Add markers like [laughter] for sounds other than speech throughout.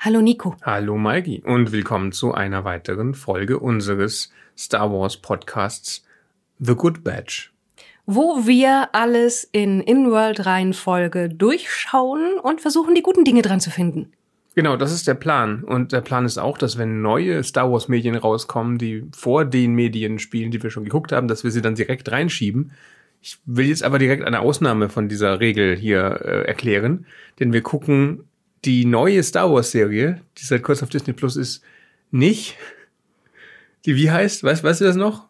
Hallo Nico. Hallo Maigi und willkommen zu einer weiteren Folge unseres Star Wars Podcasts The Good Batch. Wo wir alles in In-World-Reihenfolge durchschauen und versuchen, die guten Dinge dran zu finden. Genau, das ist der Plan. Und der Plan ist auch, dass wenn neue Star Wars Medien rauskommen, die vor den Medien spielen, die wir schon geguckt haben, dass wir sie dann direkt reinschieben. Ich will jetzt aber direkt eine Ausnahme von dieser Regel hier äh, erklären, denn wir gucken die neue Star Wars Serie, die seit kurz auf Disney Plus ist, nicht. Die wie heißt? Weißt, weißt du das noch?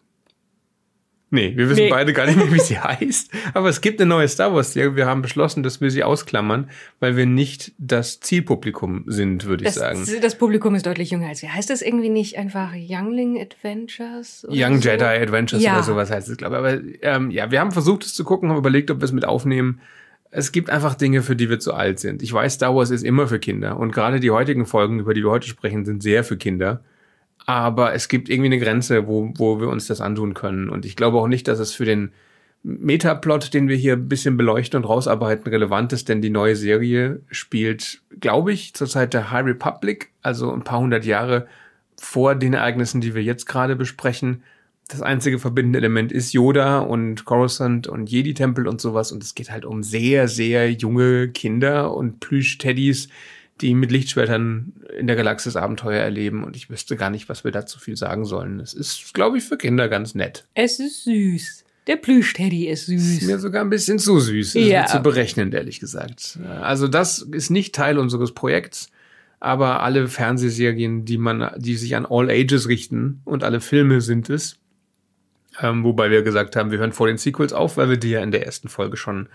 Nee, wir wissen nee. beide gar nicht mehr, wie sie [laughs] heißt. Aber es gibt eine neue Star Wars Serie. Wir haben beschlossen, dass wir sie ausklammern, weil wir nicht das Zielpublikum sind, würde ich sagen. Das Publikum ist deutlich jünger als wir. Heißt das irgendwie nicht einfach Youngling Adventures? Young so? Jedi Adventures ja. oder sowas heißt es, glaube ich. Aber ähm, ja, wir haben versucht, es zu gucken, haben überlegt, ob wir es mit aufnehmen es gibt einfach Dinge, für die wir zu alt sind. Ich weiß, Star Wars ist immer für Kinder und gerade die heutigen Folgen, über die wir heute sprechen, sind sehr für Kinder. Aber es gibt irgendwie eine Grenze, wo, wo wir uns das antun können. Und ich glaube auch nicht, dass es für den Metaplot, den wir hier ein bisschen beleuchten und rausarbeiten, relevant ist, denn die neue Serie spielt, glaube ich, zur Zeit der High Republic, also ein paar hundert Jahre vor den Ereignissen, die wir jetzt gerade besprechen das einzige verbindende Element ist Yoda und Coruscant und Jedi-Tempel und sowas. Und es geht halt um sehr, sehr junge Kinder und Plüsch-Teddys, die mit Lichtschwertern in der Galaxis Abenteuer erleben. Und ich wüsste gar nicht, was wir dazu viel sagen sollen. Es ist, glaube ich, für Kinder ganz nett. Es ist süß. Der Plüsch-Teddy ist süß. Ist mir sogar ein bisschen zu süß. Ja. Zu berechnen, ehrlich gesagt. Also das ist nicht Teil unseres Projekts. Aber alle Fernsehserien, die man, die sich an All Ages richten und alle Filme sind es, ähm, wobei wir gesagt haben, wir hören vor den Sequels auf, weil wir die ja in der ersten Folge schon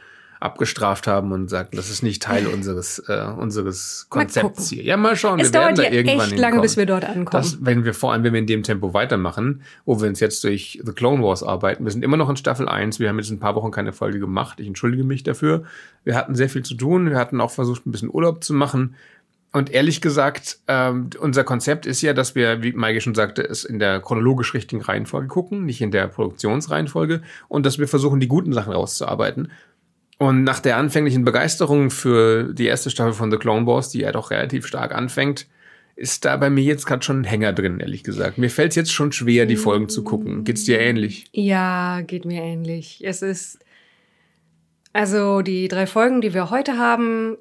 abgestraft haben und sagten, das ist nicht Teil [laughs] unseres äh, unseres Konzepts hier. Ja, mal schauen. Es wir dauert werden da irgendwann echt lange, bis wir dort ankommen. Das, wenn wir vor allem, wenn wir in dem Tempo weitermachen, wo wir uns jetzt durch The Clone Wars arbeiten, wir sind immer noch in Staffel 1, wir haben jetzt ein paar Wochen keine Folge gemacht, ich entschuldige mich dafür. Wir hatten sehr viel zu tun, wir hatten auch versucht, ein bisschen Urlaub zu machen. Und ehrlich gesagt, ähm, unser Konzept ist ja, dass wir, wie Maike schon sagte, es in der chronologisch richtigen Reihenfolge gucken, nicht in der Produktionsreihenfolge, und dass wir versuchen, die guten Sachen rauszuarbeiten. Und nach der anfänglichen Begeisterung für die erste Staffel von The Clone Wars, die ja doch relativ stark anfängt, ist da bei mir jetzt gerade schon ein Hänger drin, ehrlich gesagt. Mir fällt es jetzt schon schwer, die Folgen zu gucken. Geht's dir ähnlich? Ja, geht mir ähnlich. Es ist also die drei Folgen, die wir heute haben,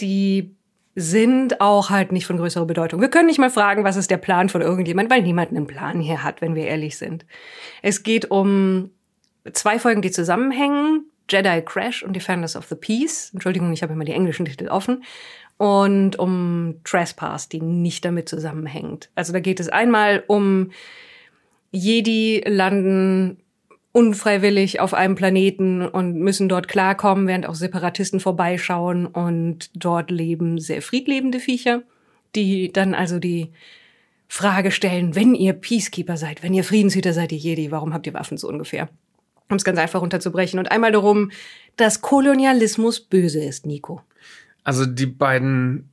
die sind auch halt nicht von größerer Bedeutung. Wir können nicht mal fragen, was ist der Plan von irgendjemand, weil niemand einen Plan hier hat, wenn wir ehrlich sind. Es geht um zwei Folgen, die zusammenhängen. Jedi Crash und Defenders of the Peace. Entschuldigung, ich habe immer die englischen Titel offen. Und um Trespass, die nicht damit zusammenhängt. Also da geht es einmal um Jedi landen unfreiwillig auf einem Planeten und müssen dort klarkommen, während auch Separatisten vorbeischauen und dort leben sehr friedlebende Viecher, die dann also die Frage stellen, wenn ihr Peacekeeper seid, wenn ihr Friedenshüter seid, ihr Jedi, warum habt ihr Waffen so ungefähr? Um es ganz einfach runterzubrechen. Und einmal darum, dass Kolonialismus böse ist, Nico. Also die beiden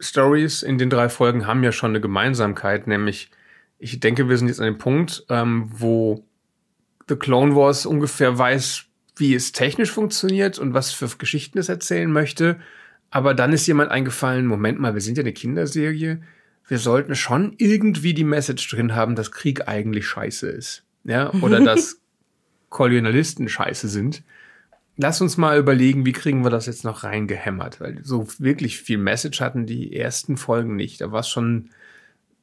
Stories in den drei Folgen haben ja schon eine Gemeinsamkeit, nämlich ich denke, wir sind jetzt an dem Punkt, ähm, wo The Clone Wars ungefähr weiß, wie es technisch funktioniert und was für Geschichten es erzählen möchte. Aber dann ist jemand eingefallen, Moment mal, wir sind ja eine Kinderserie. Wir sollten schon irgendwie die Message drin haben, dass Krieg eigentlich scheiße ist. Ja, oder [laughs] dass Kolonialisten scheiße sind. Lass uns mal überlegen, wie kriegen wir das jetzt noch reingehämmert? Weil so wirklich viel Message hatten die ersten Folgen nicht. Da war es schon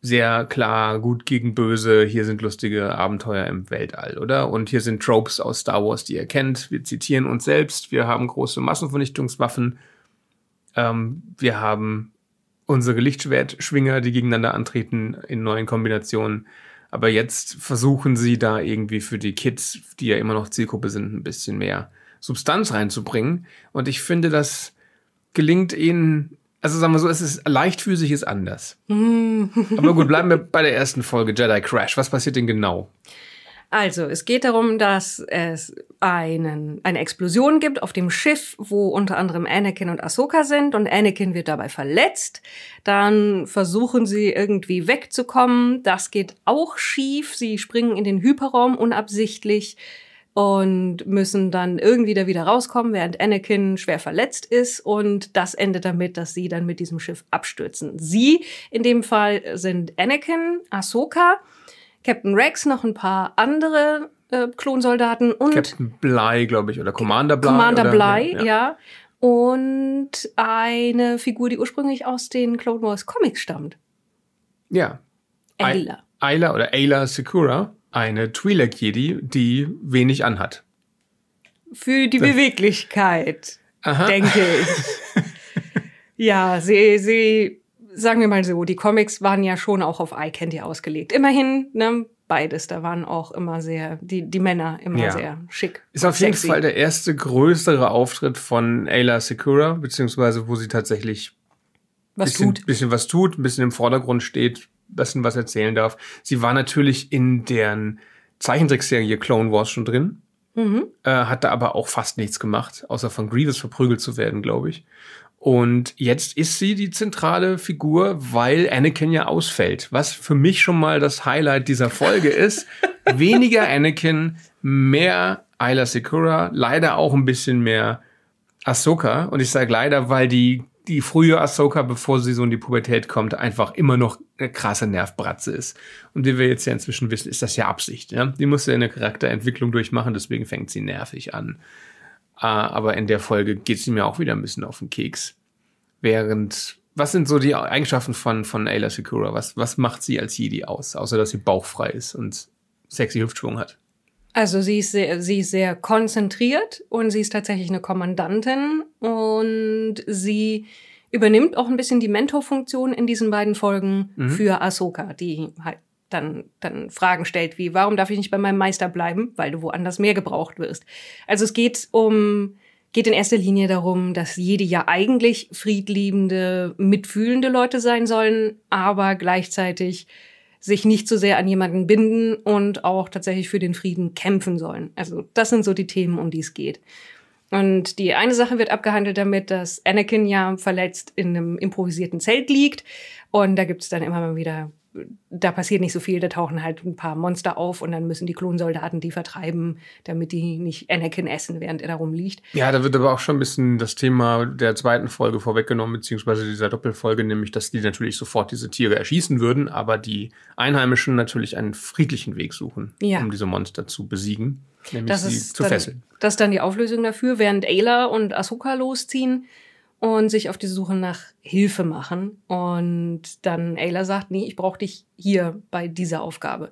sehr klar gut gegen böse, hier sind lustige Abenteuer im Weltall, oder? Und hier sind Tropes aus Star Wars, die ihr kennt. Wir zitieren uns selbst, wir haben große Massenvernichtungswaffen, ähm, wir haben unsere Lichtschwertschwinger, die gegeneinander antreten in neuen Kombinationen. Aber jetzt versuchen sie da irgendwie für die Kids, die ja immer noch Zielgruppe sind, ein bisschen mehr Substanz reinzubringen. Und ich finde, das gelingt ihnen also sagen wir so, es ist leichtfüßig ist anders. Aber gut, bleiben wir bei der ersten Folge Jedi Crash. Was passiert denn genau? Also, es geht darum, dass es einen, eine Explosion gibt auf dem Schiff, wo unter anderem Anakin und Ahsoka sind und Anakin wird dabei verletzt. Dann versuchen sie irgendwie wegzukommen. Das geht auch schief. Sie springen in den Hyperraum unabsichtlich und müssen dann irgendwie da wieder rauskommen, während Anakin schwer verletzt ist und das endet damit, dass sie dann mit diesem Schiff abstürzen. Sie in dem Fall sind Anakin, Ahsoka, Captain Rex, noch ein paar andere äh, Klonsoldaten und Captain Bly, glaube ich, oder Commander Bly. Commander oder, Bly, ja. Und eine Figur, die ursprünglich aus den Clone Wars Comics stammt. Ja. Ayla. Ayla oder Ayla Sakura, eine Twi'lek Jedi, die wenig anhat. Für die [laughs] Beweglichkeit, Aha. denke [laughs] ich. ja, sie, sie, sagen wir mal so, die Comics waren ja schon auch auf Eye Candy ausgelegt. Immerhin, ne, beides. Da waren auch immer sehr, die, die Männer immer Ja. sehr schick. Ist auf jeden sexy. Fall der erste größere Auftritt von Ayla Sakura, beziehungsweise wo sie tatsächlich was bisschen, tut. bisschen was tut, ein bisschen im Vordergrund steht, bisschen was erzählen darf. Sie war natürlich in deren Zeichentrickserie Clone Wars schon drin, Mhm. äh, hat da aber auch fast nichts gemacht, außer von Grievous verprügelt zu werden, glaube ich. Und jetzt ist sie die zentrale Figur, weil Anakin ja ausfällt. Was für mich schon mal das Highlight dieser Folge ist. [laughs] Weniger Anakin, mehr Ayla Sakura, leider auch ein bisschen mehr Ahsoka. Und ich sage leider, weil die, die frühe Ahsoka, bevor sie so in die Pubertät kommt, einfach immer noch eine krasse Nervbratze ist. Und wie wir jetzt ja inzwischen wissen, ist das ja Absicht. Ja? Die muss ja eine Charakterentwicklung durchmachen, deswegen fängt sie nervig an. Ah, aber in der Folge geht sie mir auch wieder ein bisschen auf den Keks. Während, was sind so die Eigenschaften von, von Ayla Sakura? Was, was macht sie als Jedi aus? Außer, dass sie bauchfrei ist und sexy Hüftschwung hat. Also sie ist sehr, sie ist sehr konzentriert und sie ist tatsächlich eine Kommandantin und sie übernimmt auch ein bisschen die Mentorfunktion in diesen beiden Folgen für Ahsoka, die halt dann, dann Fragen stellt wie, warum darf ich nicht bei meinem Meister bleiben, weil du woanders mehr gebraucht wirst. Also es geht um, geht in erster Linie darum, dass jede ja eigentlich friedliebende, mitfühlende Leute sein sollen, aber gleichzeitig sich nicht so sehr an jemanden binden und auch tatsächlich für den Frieden kämpfen sollen. Also das sind so die Themen, um die es geht. Und die eine Sache wird abgehandelt damit, dass Anakin ja verletzt in einem improvisierten Zelt liegt. Und da gibt's dann immer mal wieder, da passiert nicht so viel, da tauchen halt ein paar Monster auf und dann müssen die Klonsoldaten die vertreiben, damit die nicht Anakin essen, während er da rumliegt. Ja, da wird aber auch schon ein bisschen das Thema der zweiten Folge vorweggenommen, beziehungsweise dieser Doppelfolge, nämlich, dass die natürlich sofort diese Tiere erschießen würden, aber die Einheimischen natürlich einen friedlichen Weg suchen, Ja. um diese Monster zu besiegen, nämlich Das sie ist, zu dann, fesseln. das ist dann die Auflösung dafür, während Ayla und Ahsoka losziehen und sich auf die Suche nach Hilfe machen. Und dann Ayla sagt, nee, ich brauche dich hier bei dieser Aufgabe.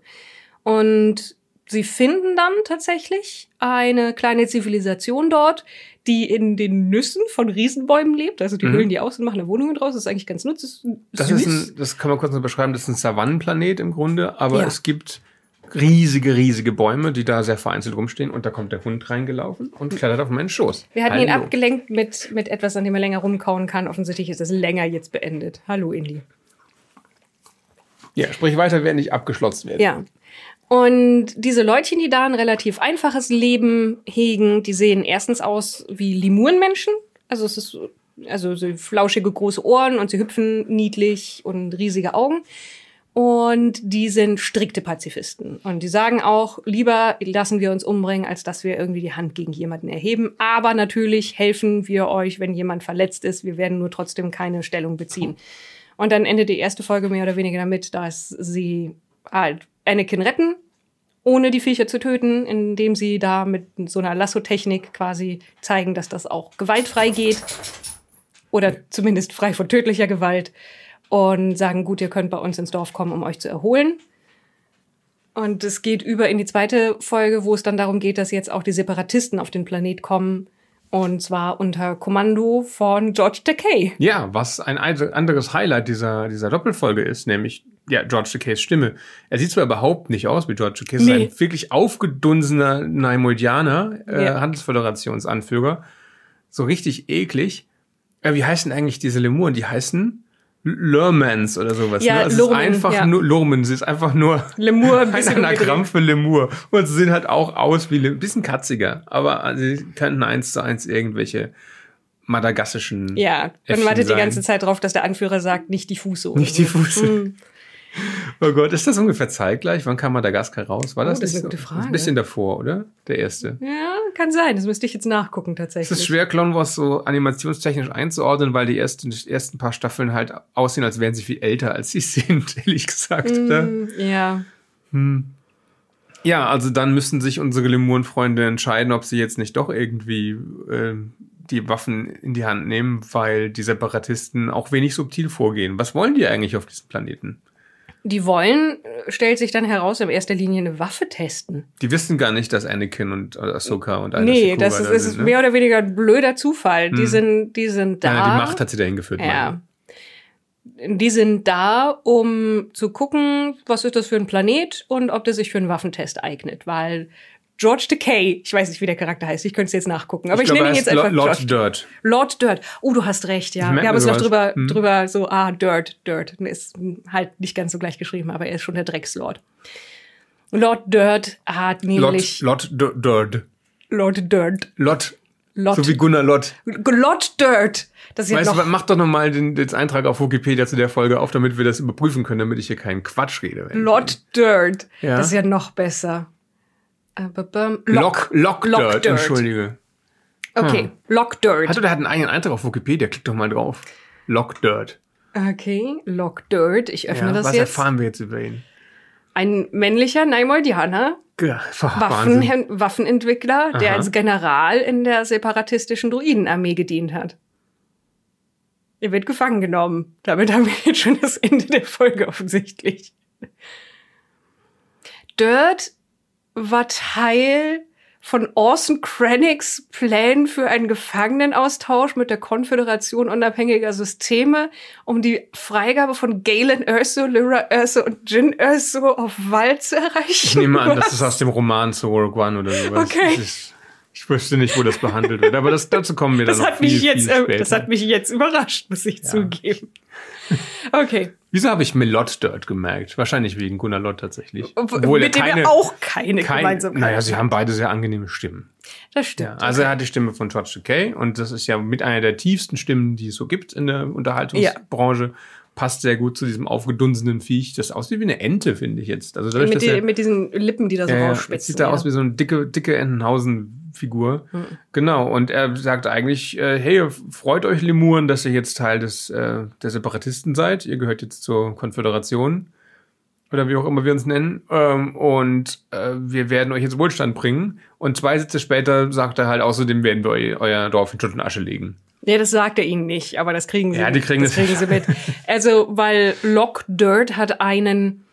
Und sie finden dann tatsächlich eine kleine Zivilisation dort, die in den Nüssen von Riesenbäumen lebt. Also die Mhm. höhlen die aus und machen da Wohnungen draus. Das ist eigentlich ganz nützlich. Das ist ein, das kann man kurz noch beschreiben, das ist ein Savannenplanet im Grunde, aber Ja. es gibt riesige, riesige Bäume, die da sehr vereinzelt rumstehen und da kommt der Hund reingelaufen und klettert auf meinen Schoß. Wir hatten ihn Hallo. abgelenkt mit, mit etwas, an dem er länger rumkauen kann. Offensichtlich ist es länger jetzt beendet. Hallo, Indy. Ja, sprich weiter, während ich abgeschlossen werde. Ja. Und diese Leutchen, die da ein relativ einfaches Leben hegen, die sehen erstens aus wie Lemurenmenschen. Also es ist so- also so flauschige große Ohren und sie hüpfen niedlich und riesige Augen. Und die sind strikte Pazifisten. Und die sagen auch, lieber lassen wir uns umbringen, als dass wir irgendwie die Hand gegen jemanden erheben. Aber natürlich helfen wir euch, wenn jemand verletzt ist. Wir werden nur trotzdem keine Stellung beziehen. Und dann endet die erste Folge mehr oder weniger damit, dass sie halt Anakin retten, ohne die Viecher zu töten, indem sie da mit so einer Lasso-Technik quasi zeigen, dass das auch gewaltfrei geht. Oder zumindest frei von tödlicher Gewalt. Und sagen, gut, ihr könnt bei uns ins Dorf kommen, um euch zu erholen. Und es geht über in die zweite Folge, wo es dann darum geht, dass jetzt auch die Separatisten auf den Planet kommen. Und zwar unter Kommando von George Takei. Ja, was ein anderes Highlight dieser, dieser Doppelfolge ist, nämlich ja, George Takeis Stimme. Er sieht zwar überhaupt nicht aus wie George Takei, nee. Ist ein wirklich aufgedunsener Naimoidianer, äh, Ja. Handelsföderationsanführer. So richtig eklig. Äh, wie heißen eigentlich diese Lemuren? Die heißen Lurmans oder sowas. Ja, ne? Also es Lurmen, ist einfach ja. nur Lurmen. Sie ist einfach nur Lemur, ein ein Anagramm für Lemur. Und sie sehen halt auch aus wie ein bisschen katziger. Aber sie könnten eins zu eins irgendwelche madagassischen Ja, man wartet die ganze Zeit drauf, dass der Anführer sagt, nicht die Fußsohle. Nicht die Fuße. Mm. Oh Gott, ist das ungefähr zeitgleich? Wann kam Madagaskar raus? War Oh, das, das ist eine gute? Frage. Ein bisschen davor, oder? Der erste. Ja, kann sein. Das müsste ich jetzt nachgucken Es tatsächlich. ist schwer, Clone Wars so animationstechnisch einzuordnen, weil die ersten, die ersten paar Staffeln halt aussehen, als wären sie viel älter, als sie [laughs] sind, ehrlich gesagt. Oder? Mm, ja. Ja, also dann müssten sich unsere Lemuren-Freunde entscheiden, ob sie jetzt nicht doch irgendwie äh, die Waffen in die Hand nehmen, weil die Separatisten auch wenig subtil vorgehen. Was wollen die eigentlich auf diesem Planeten? Die wollen, äh, stellt sich dann heraus, in erster Linie eine Waffe testen. Die wissen gar nicht, dass Anakin und Ahsoka und Ayla nee, das ist, da ist sind, ne? mehr oder weniger ein blöder Zufall. Die sind, die sind da. Ja, die Macht hat sie dahin geführt. Ja. Die sind da, um zu gucken, was ist das für ein Planet und ob der sich für einen Waffentest eignet, weil George Takei, ich weiß nicht, wie der Charakter heißt, ich könnte es jetzt nachgucken, aber ich, glaube, nenne ihn jetzt einfach Lord George. Dirt. Lord Dirt. Oh, du hast recht, ja. Ich Wir haben uns noch drüber, Hm. drüber so, ah, Dirt, Dirt. Ist halt nicht ganz so gleich geschrieben, aber er ist schon der Dreckslord. Lord Dirt hat Lord, nämlich Lord Dir- Dirt. Lord Dirt. Lord. Lord, So wie Gunnar Lott. Lord Dirt. Das ist Weißt du, noch was, mach doch nochmal den, den Eintrag auf Wikipedia zu der Folge auf, damit wir das überprüfen können, damit ich hier keinen Quatsch rede. Lord Dirt. Ja. Das ist ja noch besser. Äh, Lock, Lock, Lock Dirt, Dirt. entschuldige. Okay, Lock Dirt. Hat oder hat einen eigenen Eintrag auf Wikipedia? Klick doch mal drauf. Lock Dirt. Okay, Lock Dirt. Ich öffne Ja, das was jetzt. erfahren wir jetzt über ihn? Ein männlicher Naimoldianer, Ge- Waffen. Waffenentwickler, der Aha. als General in der separatistischen Druidenarmee gedient hat. Er wird gefangen genommen. Damit haben wir jetzt schon das Ende der Folge offensichtlich. Dirt war Teil von Orson Krennics Plänen für einen Gefangenenaustausch mit der Konföderation unabhängiger Systeme, um die Freigabe von Galen Erso, Lyra Erso und Jin Erso auf Wald zu erreichen. Ich nehme an, das Was? ist aus dem Roman zu Rogue One oder sowas. Okay. Das ist, ich wüsste nicht, wo das behandelt wird, aber das, dazu kommen wir dann Das noch hat mich viel, jetzt, viel später. das hat mich jetzt überrascht, muss ich zugeben. [laughs] Okay. Wieso habe ich Melot Dirt gemerkt? Wahrscheinlich wegen Gunnar Lott tatsächlich. Obwohl, mit dem wir auch keine kein, Gemeinsamkeit Naja, sie haben. beide sehr angenehme Stimmen. Das stimmt. Ja, also er hat die Stimme von George Takei und das ist ja mit einer der tiefsten Stimmen, die es so gibt in der Unterhaltungsbranche. Passt sehr gut zu diesem aufgedunsenen Viech. Das aussieht wie eine Ente, finde ich jetzt. Also dadurch, mit, die, er, mit diesen Lippen, die da so ja, ja, rausspitzen. sieht er ja. aus wie so eine dicke, dicke Entenhausen-Figur. Hm. Genau. Und er sagt eigentlich, äh, hey, freut euch Lemuren, dass ihr jetzt Teil des, äh, der Separatisten seid. Ihr gehört jetzt zur Konföderation. Oder wie auch immer wir uns nennen. Ähm, und äh, wir werden euch jetzt Wohlstand bringen. Und zwei Sätze später sagt er halt, außerdem werden wir eu euer Dorf in Schutt und Asche legen. Ja, das sagt er ihnen nicht, aber das kriegen sie. Ja, die kriegen das das- kriegen sie mit. Also, weil Lock Dirt hat einen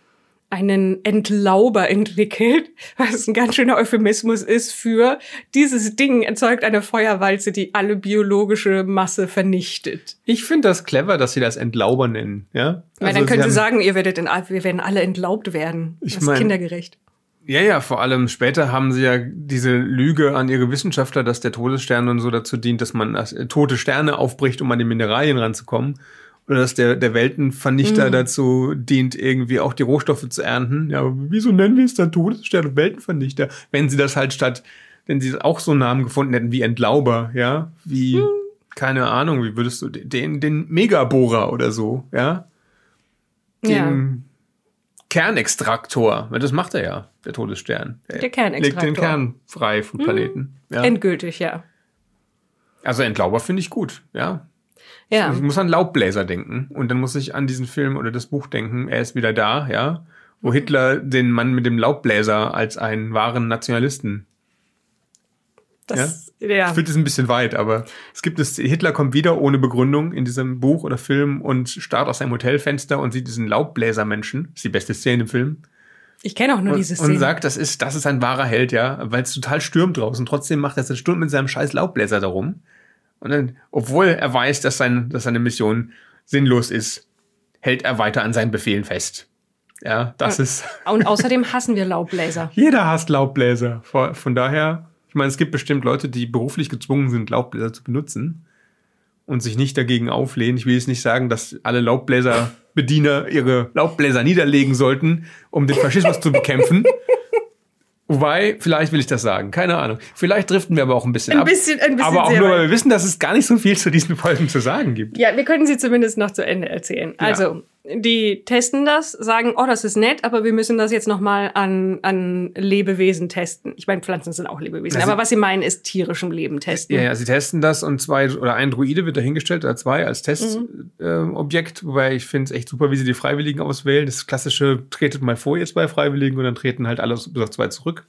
einen Entlauber entwickelt, was ein ganz schöner Euphemismus ist für dieses Ding erzeugt eine Feuerwalze, die alle biologische Masse vernichtet. Ich finde das clever, dass sie das Entlauber nennen. Ja, Weil Also dann können sie, haben- sagen, ihr werdet in, wir werden alle entlaubt werden. Ich das ist mein- kindergerecht. Ja, ja, vor allem später haben sie ja diese Lüge an ihre Wissenschaftler, dass der Todesstern und so dazu dient, dass man äh, tote Sterne aufbricht, um an die Mineralien ranzukommen. Oder dass der, der Weltenvernichter dazu dient, irgendwie auch die Rohstoffe zu ernten. Ja, aber wieso nennen wir es dann Todesstern und Weltenvernichter? Wenn sie das halt statt, wenn sie auch so einen Namen gefunden hätten wie Entlauber, ja, wie, keine Ahnung, wie würdest du den, den Megabohrer oder so, ja? Ja. den Kernextraktor. weil Das macht er ja, der Todesstern. Er Der Kernextraktor. Legt den Kern frei vom Planeten. Ja. Endgültig, ja. Also Entlauber finde ich gut, ja. Ja. Ich muss an Laubbläser denken und dann muss ich an diesen Film oder das Buch denken, er ist wieder da, ja, wo Hitler den Mann mit dem Laubbläser als einen wahren Nationalisten. Das, Ich ja. finde es ein bisschen weit, aber es gibt es, Hitler kommt wieder ohne Begründung in diesem Buch oder Film und starrt aus seinem Hotelfenster und sieht diesen Laubbläsermenschen. Das ist die beste Szene im Film. Ich kenne auch nur und, diese Szene. und sagt, das ist, das ist ein wahrer Held, ja, weil es total stürmt draußen. Trotzdem macht er eine Stunde mit seinem scheiß Laubbläser darum. Und dann, obwohl er weiß, dass, sein, dass seine Mission sinnlos ist, hält er weiter an seinen Befehlen fest. Ja, das ist, [laughs] Und außerdem hassen wir Laubbläser. jeder hasst Laubbläser. Von, von daher, ich meine, es gibt bestimmt Leute, die beruflich gezwungen sind, Laubbläser zu benutzen und sich nicht dagegen auflehnen. Ich will jetzt nicht sagen, dass alle Laubbläserbediener ihre Laubbläser niederlegen sollten, um den Faschismus zu bekämpfen. Wobei, vielleicht will ich das sagen. Keine Ahnung. Vielleicht driften wir aber auch ein bisschen Ein ab. bisschen- ein bisschen aber auch nur, weil wir wissen, dass es gar nicht so viel zu diesen Folgen zu sagen gibt. Ja, wir können sie zumindest noch zu Ende erzählen. Also, die testen das, sagen, oh, das ist nett, aber wir müssen das jetzt noch mal an, an Lebewesen testen. Ich meine, Pflanzen sind auch Lebewesen, Also- aber was sie meinen, ist tierischem Leben testen. Ja, ja, sie testen das und zwei oder ein Druide wird dahingestellt oder zwei als Testobjekt, äh, Objekt, wobei ich finde es echt super, wie sie die Freiwilligen auswählen. Das klassische, tretet mal vor jetzt bei Freiwilligen und dann treten halt alle bis auf zwei zurück.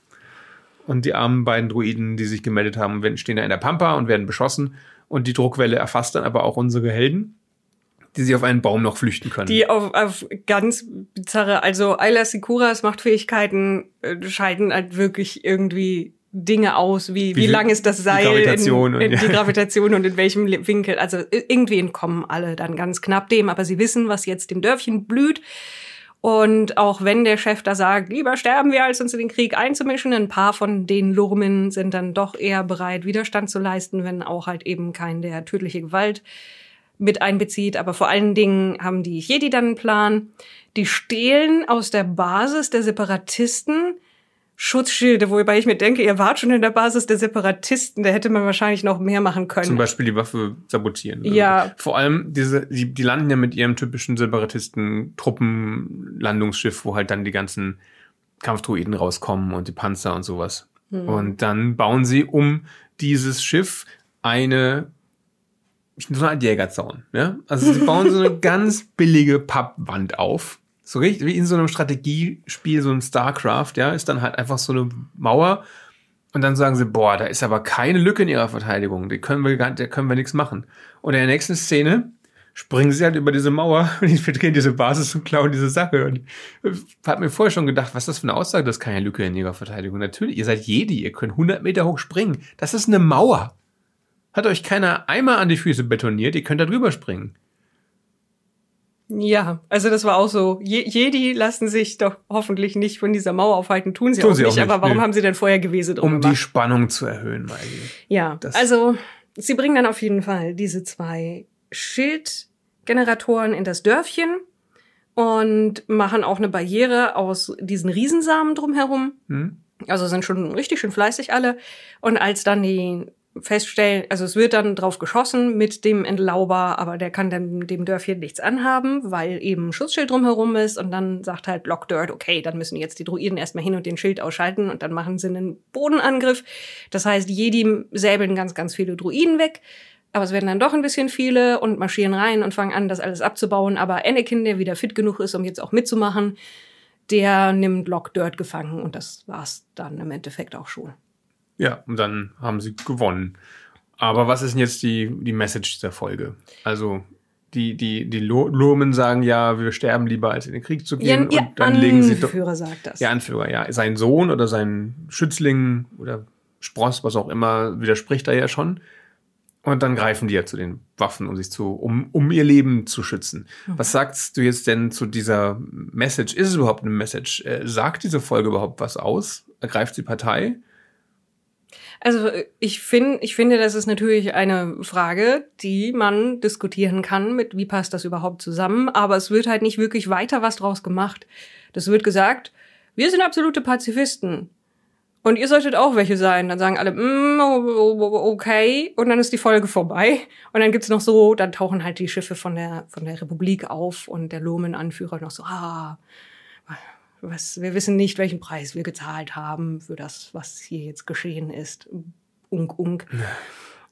Und die armen beiden Druiden, die sich gemeldet haben, stehen da in der Pampa und werden beschossen. Und die Druckwelle erfasst dann aber auch unsere Helden, die sich auf einen Baum noch flüchten können. Die auf, auf ganz bizarre, also Ayla Sikuras Machtfähigkeiten äh, schalten halt wirklich irgendwie Dinge aus, wie, wie, viel- lang ist das die Seil, Gravitation in, und- in die ja. [laughs] Gravitation und in welchem Winkel. Also irgendwie entkommen alle dann ganz knapp dem, aber sie wissen, was jetzt dem Dörfchen blüht. Und auch wenn der Chef da sagt, lieber sterben wir, als uns in den Krieg einzumischen, ein paar von den Lurmen sind dann doch eher bereit, Widerstand zu leisten, wenn auch halt eben kein der tödliche Gewalt mit einbezieht. Aber vor allen Dingen haben die Jedi dann einen Plan. Die stehlen aus der Basis der Separatisten Schutzschilde, wobei ich mir denke, ihr wart schon in der Basis der Separatisten, da hätte man wahrscheinlich noch mehr machen können. Zum Beispiel die Waffe sabotieren. Ja. Vor allem, diese, die, die landen ja mit ihrem typischen Separatisten-Truppen-Landungsschiff, wo halt dann die ganzen Kampfdruiden rauskommen und die Panzer und sowas. Hm. Und dann bauen sie um dieses Schiff eine, so eine Art Jägerzaun. Ja? Also sie bauen so eine [laughs] ganz billige Pappwand auf. So richtig, wie in so einem Strategiespiel, so einem StarCraft, ja, ist dann halt einfach so eine Mauer. Und dann sagen sie, boah, da ist aber keine Lücke in ihrer Verteidigung. Die können wir gar, da können wir nichts machen. Und in der nächsten Szene springen sie halt über diese Mauer [laughs] und infiltrieren diese Basis und klauen diese Sache. Und ich hab mir vorher schon gedacht, was ist das für eine Aussage, das ist keine Lücke in ihrer Verteidigung. Natürlich, ihr seid Jedi, ihr könnt 100 Meter hoch springen. Das ist eine Mauer. Hat euch keiner einmal an die Füße betoniert, ihr könnt da drüber springen. Ja, also das war auch so. Je Jedi lassen sich doch hoffentlich nicht von dieser Mauer aufhalten, tun sie, Tun auch, sie auch nicht, nicht, Aber warum nö. haben sie denn vorher Gewese drum Um die gemacht? Spannung zu erhöhen, Maggie. Ja, Das- also sie bringen dann auf jeden Fall diese zwei Schildgeneratoren in das Dörfchen und machen auch eine Barriere aus diesen Riesensamen drumherum. Hm? Also sind schon richtig schön fleißig alle. Und als dann die feststellen, also es wird dann drauf geschossen mit dem Entlauber, aber der kann dann dem Dörfchen nichts anhaben, weil eben ein Schutzschild drumherum ist. Und dann sagt halt Lock Dirt, okay, dann müssen jetzt die Druiden erstmal hin und den Schild ausschalten und dann machen sie einen Bodenangriff. Das heißt, Jedi säbeln ganz, ganz viele Druiden weg. Aber es werden dann doch ein bisschen viele und marschieren rein und fangen an, das alles abzubauen. Aber Anakin, der wieder fit genug ist, um jetzt auch mitzumachen, der nimmt Lock Dirt gefangen und das war's dann im Endeffekt auch schon. Ja, und dann haben sie gewonnen. Aber was ist denn jetzt die, die Message dieser Folge? Also, die, die, die Lo- Lurmen sagen ja, wir sterben lieber, als in den Krieg zu gehen. ihr und dann legen sie doch. Anführer sagt das. Der Anführer, ja. Sein Sohn oder sein Schützling oder Spross, was auch immer, widerspricht da ja schon. Und dann greifen die ja zu den Waffen, um sich zu, um, um ihr Leben zu schützen. Mhm. Was sagst du jetzt denn zu dieser Message? Ist es überhaupt eine Message? Äh, sagt diese Folge überhaupt was aus? Ergreift sie Partei? Also ich finde, ich finde, das ist natürlich eine Frage, die man diskutieren kann mit, wie passt das überhaupt zusammen. Aber es wird halt nicht wirklich weiter was draus gemacht. Das wird gesagt, wir sind absolute Pazifisten. Und ihr solltet auch welche sein. Dann sagen alle, mm, o- o- okay. Und dann ist die Folge vorbei. Und dann gibt's noch so, dann tauchen halt die Schiffe von der, von der Republik auf und der Lomen-Anführer noch so, ah, was, wir wissen nicht, welchen Preis wir gezahlt haben für das, was hier jetzt geschehen ist. Unk, unk.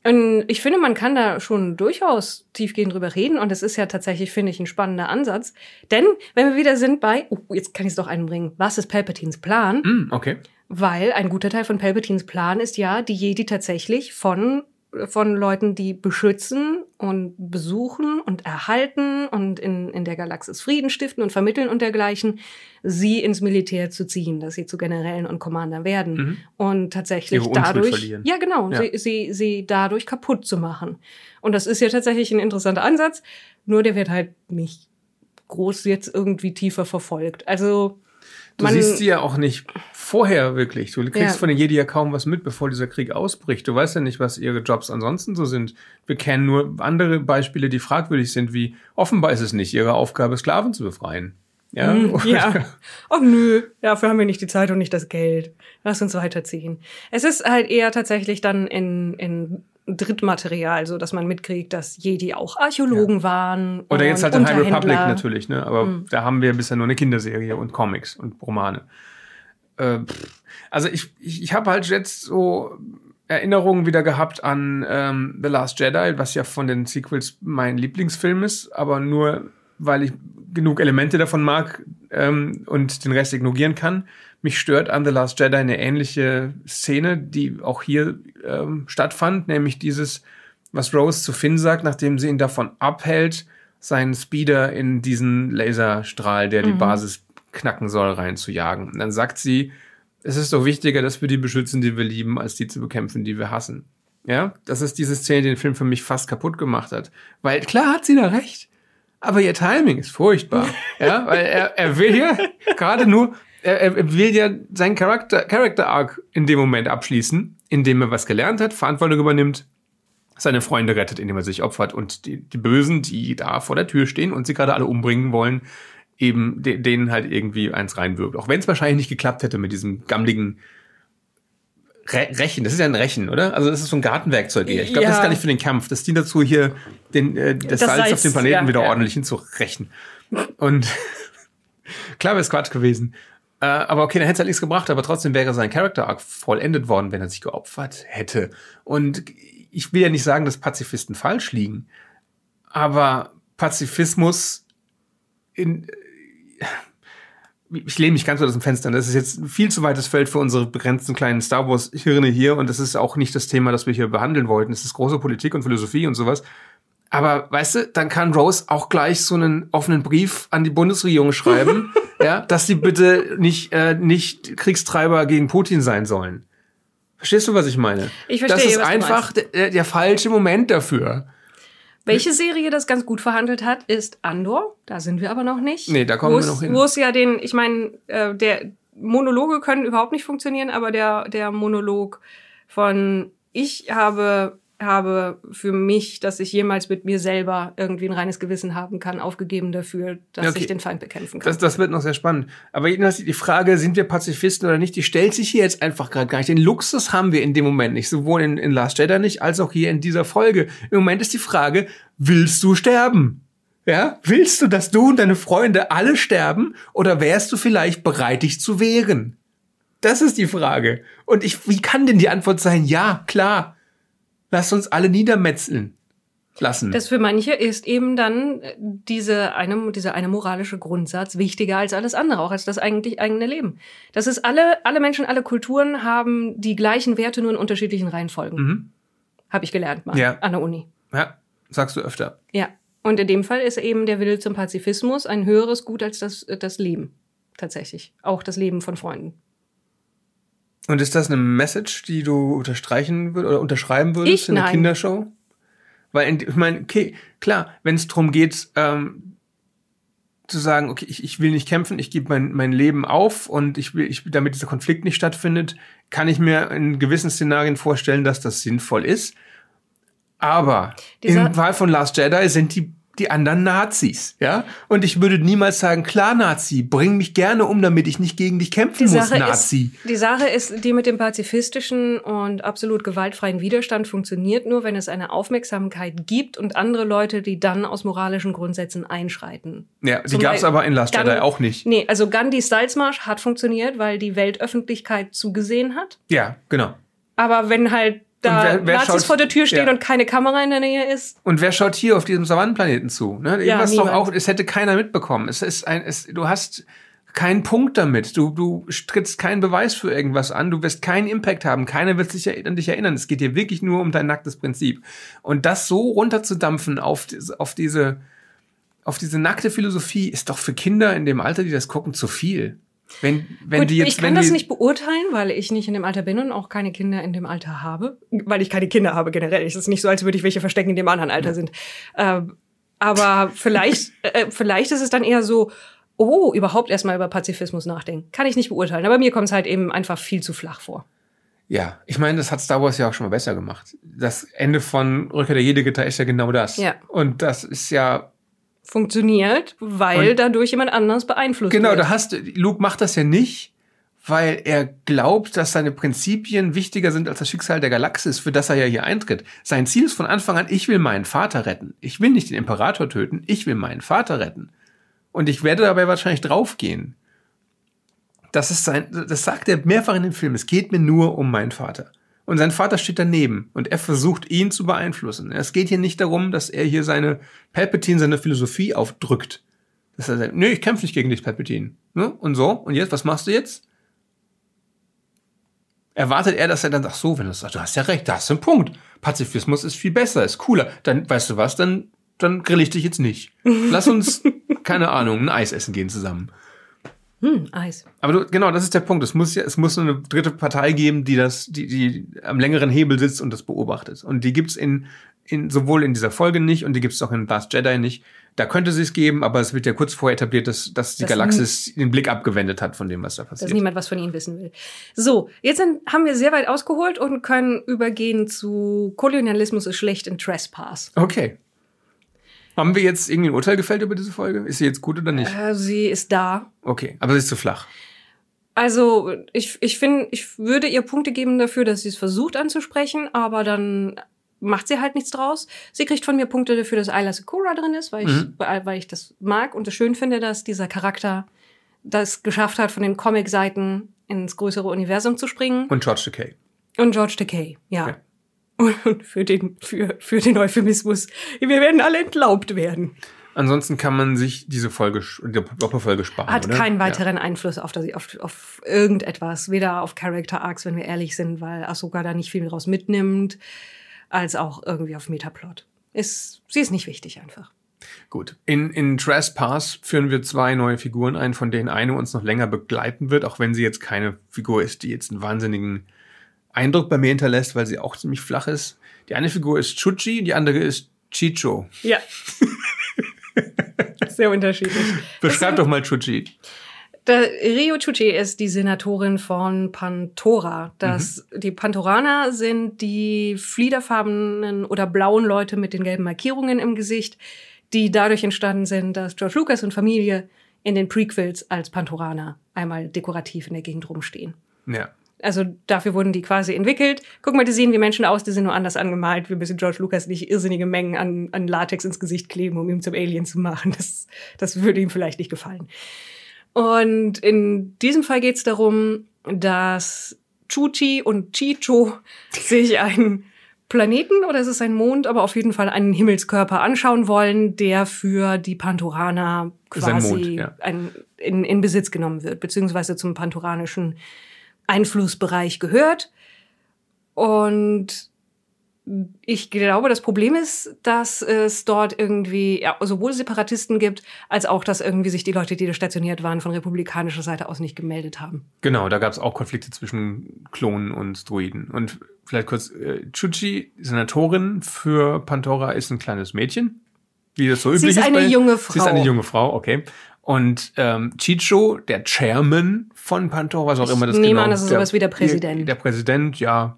Und ich finde, man kann da schon durchaus tiefgehend drüber reden. Und es ist ja tatsächlich, finde ich, ein spannender Ansatz. Denn, wenn wir wieder sind bei, oh, jetzt kann ich es doch einbringen, was ist Palpatines Plan? Hm, okay. Weil ein guter Teil von Palpatines Plan ist ja, die Jedi tatsächlich von, von Leuten, die beschützen und besuchen und erhalten und in, in der Galaxis Frieden stiften und vermitteln und dergleichen, sie ins Militär zu ziehen, dass sie zu Generälen und Commandern werden. Mhm. Und tatsächlich Ihre dadurch, verlieren. ja genau, Ja. Sie, sie, sie dadurch kaputt zu machen. Und das ist ja tatsächlich ein interessanter Ansatz, nur der wird halt nicht groß jetzt irgendwie tiefer verfolgt. Also Du man, siehst sie ja auch nicht vorher wirklich. Du kriegst Ja. von den Jedi ja kaum was mit, bevor dieser Krieg ausbricht. Du weißt ja nicht, was ihre Jobs ansonsten so sind. Wir kennen nur andere Beispiele, die fragwürdig sind, wie offenbar ist es nicht ihre Aufgabe, Sklaven zu befreien. Ja, Hm, [laughs] ja. Ach nö, dafür haben wir nicht die Zeit und nicht das Geld. Lass uns weiterziehen. Es ist halt eher tatsächlich dann in, in Drittmaterial, so dass man mitkriegt, dass Jedi auch Archäologen ja. waren. Oder jetzt halt in High Republic natürlich, ne? Aber mhm. da haben wir bisher nur eine Kinderserie und Comics und Romane. Äh, also ich, ich, ich habe halt jetzt so Erinnerungen wieder gehabt an ähm, The Last Jedi, was ja von den Sequels mein Lieblingsfilm ist, aber nur weil ich genug Elemente davon mag ähm, und den Rest ignorieren kann. Mich stört an The Last Jedi eine ähnliche Szene, die auch hier ähm, stattfand, nämlich dieses, was Rose zu Finn sagt, nachdem sie ihn davon abhält, seinen Speeder in diesen Laserstrahl, der die mhm. Basis knacken soll, reinzujagen. Und dann sagt sie, es ist doch wichtiger, dass wir die beschützen, die wir lieben, als die zu bekämpfen, die wir hassen. Ja, das ist diese Szene, die den Film für mich fast kaputt gemacht hat. Weil klar hat sie da recht, aber ihr Timing ist furchtbar. [laughs] ja, weil er, er will ja gerade nur, er, er will ja seinen Charakter, Character Arc in dem Moment abschließen, indem er was gelernt hat, Verantwortung übernimmt, seine Freunde rettet, indem er sich opfert und die, die Bösen, die da vor der Tür stehen und sie gerade alle umbringen wollen, eben de denen halt irgendwie eins reinwirkt. Auch wenn es wahrscheinlich nicht geklappt hätte mit diesem gammligen Re Rechen. Das ist ja ein Rechen, oder? Also das ist so ein Gartenwerkzeug eher. Ich glaube, ja. das ist gar nicht für den Kampf. Das dient dazu, hier den, äh, das, das Salz, Salz, auf dem Planeten ja, wieder ja. ordentlich hinzurechen. Und [laughs] klar wäre es Quatsch gewesen. Äh, aber okay, dann hätte es halt nichts gebracht, aber trotzdem wäre sein Character Arc vollendet worden, wenn er sich geopfert hätte. Und ich will ja nicht sagen, dass Pazifisten falsch liegen, aber Pazifismus in, ich lehne mich ganz aus dem Fenster. Das ist jetzt ein viel zu weites Feld für unsere begrenzten kleinen Star Wars-Hirne hier und das ist auch nicht das Thema, das wir hier behandeln wollten. Es ist große Politik und Philosophie und sowas. Aber weißt du, dann kann Rose auch gleich so einen offenen Brief an die Bundesregierung schreiben, [laughs] ja, dass sie bitte nicht, äh, nicht Kriegstreiber gegen Putin sein sollen. Verstehst du, was ich meine? Ich verstehe. Das ist einfach der, der falsche Moment dafür. Welche Serie das ganz gut verhandelt hat, ist Andor. Da sind wir aber noch nicht. Nee, da kommen wir noch hin. Wo es ja den, ich meine, äh, der Monologe können überhaupt nicht funktionieren, aber der, der Monolog von ich habe habe für mich, dass ich jemals mit mir selber irgendwie ein reines Gewissen haben kann, aufgegeben dafür, dass okay. ich den Feind bekämpfen kann. Das, das wird noch sehr spannend. Aber jedenfalls die Frage, sind wir Pazifisten oder nicht, die stellt sich hier jetzt einfach gerade gar nicht. Den Luxus haben wir in dem Moment nicht, sowohl in, in Last Jedi nicht, als auch hier in dieser Folge. Im Moment ist die Frage, willst du sterben? Ja, willst du, dass du und deine Freunde alle sterben oder wärst du vielleicht bereit, dich zu wehren? Das ist die Frage. Und ich, wie kann denn die Antwort sein? Ja, klar. Lass uns alle niedermetzeln lassen. Das für manche ist eben dann äh, diese eine, dieser eine moralische Grundsatz wichtiger als alles andere, auch als das eigentlich eigene Leben. Das ist alle, alle Menschen, alle Kulturen haben die gleichen Werte, nur in unterschiedlichen Reihenfolgen. Mhm. Habe ich gelernt mal ja. an der Uni. Ja, sagst du öfter. Ja. Und in dem Fall ist eben der Wille zum Pazifismus ein höheres Gut als das, das Leben. Tatsächlich. Auch das Leben von Freunden. Und ist das eine Message, die du unterstreichen würdest oder unterschreiben würdest ich? in der Nein. Kindershow? Weil, in, ich meine, okay, klar, wenn es darum geht, ähm, zu sagen, okay, ich, ich will nicht kämpfen, ich gebe mein, mein Leben auf und ich will, ich, damit dieser Konflikt nicht stattfindet, kann ich mir in gewissen Szenarien vorstellen, dass das sinnvoll ist. Aber Dieser im Fall von Last Jedi sind die die anderen Nazis, ja? Und ich würde niemals sagen, klar Nazi, bring mich gerne um, damit ich nicht gegen dich kämpfen die muss, Sache Nazi. Ist, die Sache ist, die mit dem pazifistischen und absolut gewaltfreien Widerstand funktioniert nur, wenn es eine Aufmerksamkeit gibt und andere Leute, die dann aus moralischen Grundsätzen einschreiten. Ja, die gab es aber in Last Jedi auch nicht. Nee, also Gandhi Salzmarsch hat funktioniert, weil die Weltöffentlichkeit zugesehen hat. Ja, genau. Aber wenn halt da wer, wer Nazis schaut, vor der Tür stehen ja. und keine Kamera in der Nähe ist. Und wer schaut hier auf diesem Savannenplaneten zu? Ne? Ja, doch auch, es hätte keiner mitbekommen. Es ist ein, es, du hast keinen Punkt damit. Du, du trittst keinen Beweis für irgendwas an. Du wirst keinen Impact haben. Keiner wird sich an dich erinnern. Es geht dir wirklich nur um dein nacktes Prinzip. Und das so runterzudampfen auf, auf diese, auf diese nackte Philosophie ist doch für Kinder in dem Alter, die das gucken, zu viel. Wenn, wenn Gut, die jetzt, ich kann das nicht beurteilen, weil ich nicht in dem Alter bin und auch keine Kinder in dem Alter habe. Weil ich keine Kinder habe generell. Es ist nicht so, als würde ich welche verstecken, in dem anderen Alter ja. sind. Ähm, aber vielleicht, [laughs] äh, vielleicht ist es dann eher so, oh, überhaupt erstmal über Pazifismus nachdenken. Kann ich nicht beurteilen. Aber mir kommt es halt eben einfach viel zu flach vor. Ja, ich meine, das hat Star Wars ja auch schon mal besser gemacht. Das Ende von Rückkehr der Jedi-Gitter ist ja genau das. Ja. Und das ist ja funktioniert, weil und dadurch jemand anders beeinflusst genau, wird. Genau, da hast Luke macht das ja nicht, weil er glaubt, dass seine Prinzipien wichtiger sind als das Schicksal der Galaxis, für das er ja hier eintritt. Sein Ziel ist von Anfang an, ich will meinen Vater retten. Ich will nicht den Imperator töten, ich will meinen Vater retten. Und ich werde dabei wahrscheinlich draufgehen. Das ist sein, das sagt er mehrfach in dem Film. Es geht mir nur um meinen Vater. Und sein Vater steht daneben und er versucht, ihn zu beeinflussen. Es geht hier nicht darum, dass er hier seine Palpatine, seine Philosophie aufdrückt. Dass er sagt, nö, ich kämpfe nicht gegen dich, Palpatine. Ne? Und so, und jetzt, was machst du jetzt? Erwartet er, dass er dann sagt, so, wenn du sagst, du hast ja recht, da hast du einen Punkt. Pazifismus ist viel besser, ist cooler. Dann, weißt du was, dann, dann grill ich dich jetzt nicht. Lass uns, [laughs] keine Ahnung, ein Eis essen gehen zusammen. Hm, Eis. Aber du, genau, das ist der Punkt. Es muss ja, es muss eine dritte Partei geben, die das, die, die am längeren Hebel sitzt und das beobachtet. Und die gibt's in, in sowohl in dieser Folge nicht und die gibt's auch in Last Jedi nicht. Da könnte sie es geben, aber es wird ja kurz vorher etabliert, dass, dass die Das Galaxis den Blick abgewendet hat von dem, was da dass passiert. niemand was von ihnen wissen will. So, jetzt sind, haben wir sehr weit ausgeholt und können übergehen zu Kolonialismus ist schlecht in Trespass. Okay. Haben wir jetzt irgendwie ein Urteil gefällt über diese Folge? Ist sie jetzt gut oder nicht? Äh, sie ist da. Okay, aber sie ist zu flach. Also, ich, ich finde, ich würde ihr Punkte geben dafür, dass sie es versucht anzusprechen, aber dann macht sie halt nichts draus. Sie kriegt von mir Punkte dafür, dass Ayla Sakura drin ist, weil ich, Mhm. weil, weil ich das mag und es schön finde, dass dieser Charakter das geschafft hat, von den Comic-Seiten ins größere Universum zu springen. Und George Takei. Und George Takei, ja. Ja. Und für den, für, für den Euphemismus, wir werden alle entlaubt werden. Ansonsten kann man sich diese Folge, die Doppelfolge sparen. Hat oder? keinen weiteren Einfluss auf, das, auf, auf irgendetwas, weder auf Character Arcs, wenn wir ehrlich sind, weil Ahsoka da nicht viel draus mitnimmt, als auch irgendwie auf Metaplot. Ist, sie ist nicht wichtig einfach. Ja. Gut. In, in Trespass führen wir zwei neue Figuren ein, von denen eine uns noch länger begleiten wird, auch wenn sie jetzt keine Figur ist, die jetzt einen wahnsinnigen Eindruck bei mir hinterlässt, weil sie auch ziemlich flach ist. Die eine Figur ist Chuchi, die andere ist Chicho. Ja. [laughs] Sehr unterschiedlich. Beschreib doch mal Chuchi. Der Rio Chuchi ist die Senatorin von Pantora. Das, Die Pantoraner sind die fliederfarbenen oder blauen Leute mit den gelben Markierungen im Gesicht, die dadurch entstanden sind, dass George Lucas und Familie in den Prequels als Pantoraner einmal dekorativ in der Gegend rumstehen. Ja. Also dafür wurden die quasi entwickelt. Guck mal, die sehen wie Menschen aus, die sind nur anders angemalt. Wir müssen George Lucas nicht irrsinnige Mengen an, an Latex ins Gesicht kleben, um ihn zum Alien zu machen. Das, das würde ihm vielleicht nicht gefallen. Und in diesem Fall geht es darum, dass Chuchi und Chicho sich einen Planeten oder ist es ein Mond, aber auf jeden Fall einen Himmelskörper anschauen wollen, der für die Pantoraner Ist ein quasi Mond, ja. ein, in, in Besitz genommen wird, beziehungsweise zum pantoranischen Einflussbereich gehört. Und ich glaube, das Problem ist, dass es dort irgendwie ja, sowohl Separatisten gibt, als auch, dass irgendwie sich die Leute, die da stationiert waren, von republikanischer Seite aus nicht gemeldet haben. Genau, da gab es auch Konflikte zwischen Klonen und Druiden. Und vielleicht kurz, äh, Chuchi, Senatorin für Pantora, ist ein kleines Mädchen. Wie das so üblich Sie ist eine bei- junge Sie ist eine Frau. junge Frau, okay. Und ähm, Chicho, der Chairman von Pantora, was auch Ich immer das genau an, das ist sowas wie der Präsident. Der, der Präsident, ja.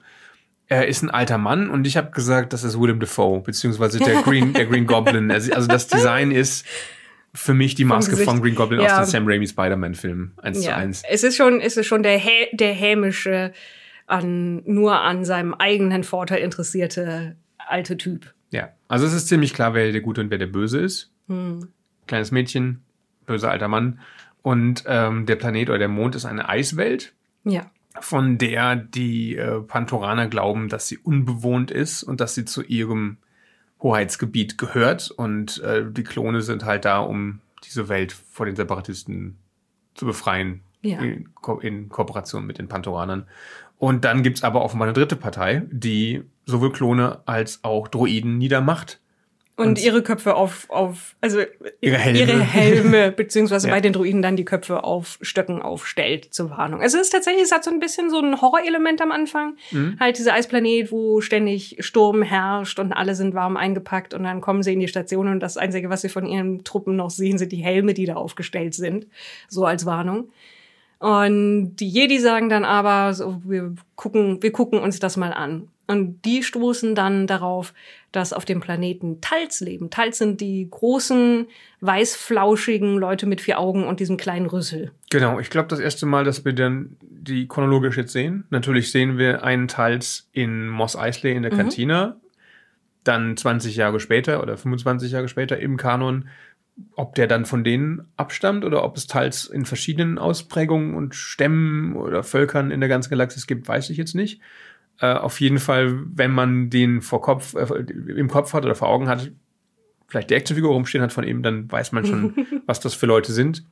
Er ist ein alter Mann und ich habe gesagt, das ist Willem Dafoe, beziehungsweise der [laughs] Green, der Green Goblin. Also also das Design ist für mich die Maske von Green Goblin Ja. aus dem Sam Raimi Spider-Man-Film 1 zu Ja, 1. es ist schon, es ist schon der, hä der hämische, an, nur an seinem eigenen Vorteil interessierte alte Typ. Ja, also es ist ziemlich klar, wer der Gute und wer der Böse ist. Hm. Kleines Mädchen, böser alter Mann. Und ähm, der Planet oder der Mond ist eine Eiswelt, Ja. von der die äh, Pantoraner glauben, dass sie unbewohnt ist und dass sie zu ihrem Hoheitsgebiet gehört. Und äh, die Klone sind halt da, um diese Welt vor den Separatisten zu befreien. Ja. In, Ko in Kooperation mit den Pantoranern. Und dann gibt's aber offenbar eine dritte Partei, die sowohl Klone als auch Droiden niedermacht. Und, Und- ihre Köpfe auf, auf also Ihre Helme. ihre Helme, [laughs] beziehungsweise Ja. bei den Druiden dann die Köpfe auf Stöcken aufstellt zur Warnung. Also es ist tatsächlich, es hat so ein bisschen so ein Horrorelement am Anfang. Mhm. Halt dieser Eisplanet, wo ständig Sturm herrscht und alle sind warm eingepackt und dann kommen sie in die Station und das Einzige, was sie von ihren Truppen noch sehen, sind die Helme, die da aufgestellt sind. So als Warnung. Und die Jedi sagen dann aber, so, wir gucken, wir gucken uns das mal an. Und die stoßen dann darauf, dass auf dem Planeten Tals leben. Tals sind die großen, weißflauschigen Leute mit vier Augen und diesem kleinen Rüssel. Genau, ich glaube das erste Mal, dass wir dann die chronologisch jetzt sehen. Natürlich sehen wir einen Tals in Moss Eisley in der Mhm. Kantina. Dann 20 Jahre später oder 25 Jahre später im Kanon. Ob der dann von denen abstammt oder ob es Tals in verschiedenen Ausprägungen und Stämmen oder Völkern in der ganzen Galaxis gibt, weiß ich jetzt nicht. Äh, auf jeden Fall, wenn man den vor Kopf, äh, im Kopf hat oder vor Augen hat, vielleicht die Actionfigur rumstehen hat von ihm, dann weiß man schon, [laughs] was das für Leute sind.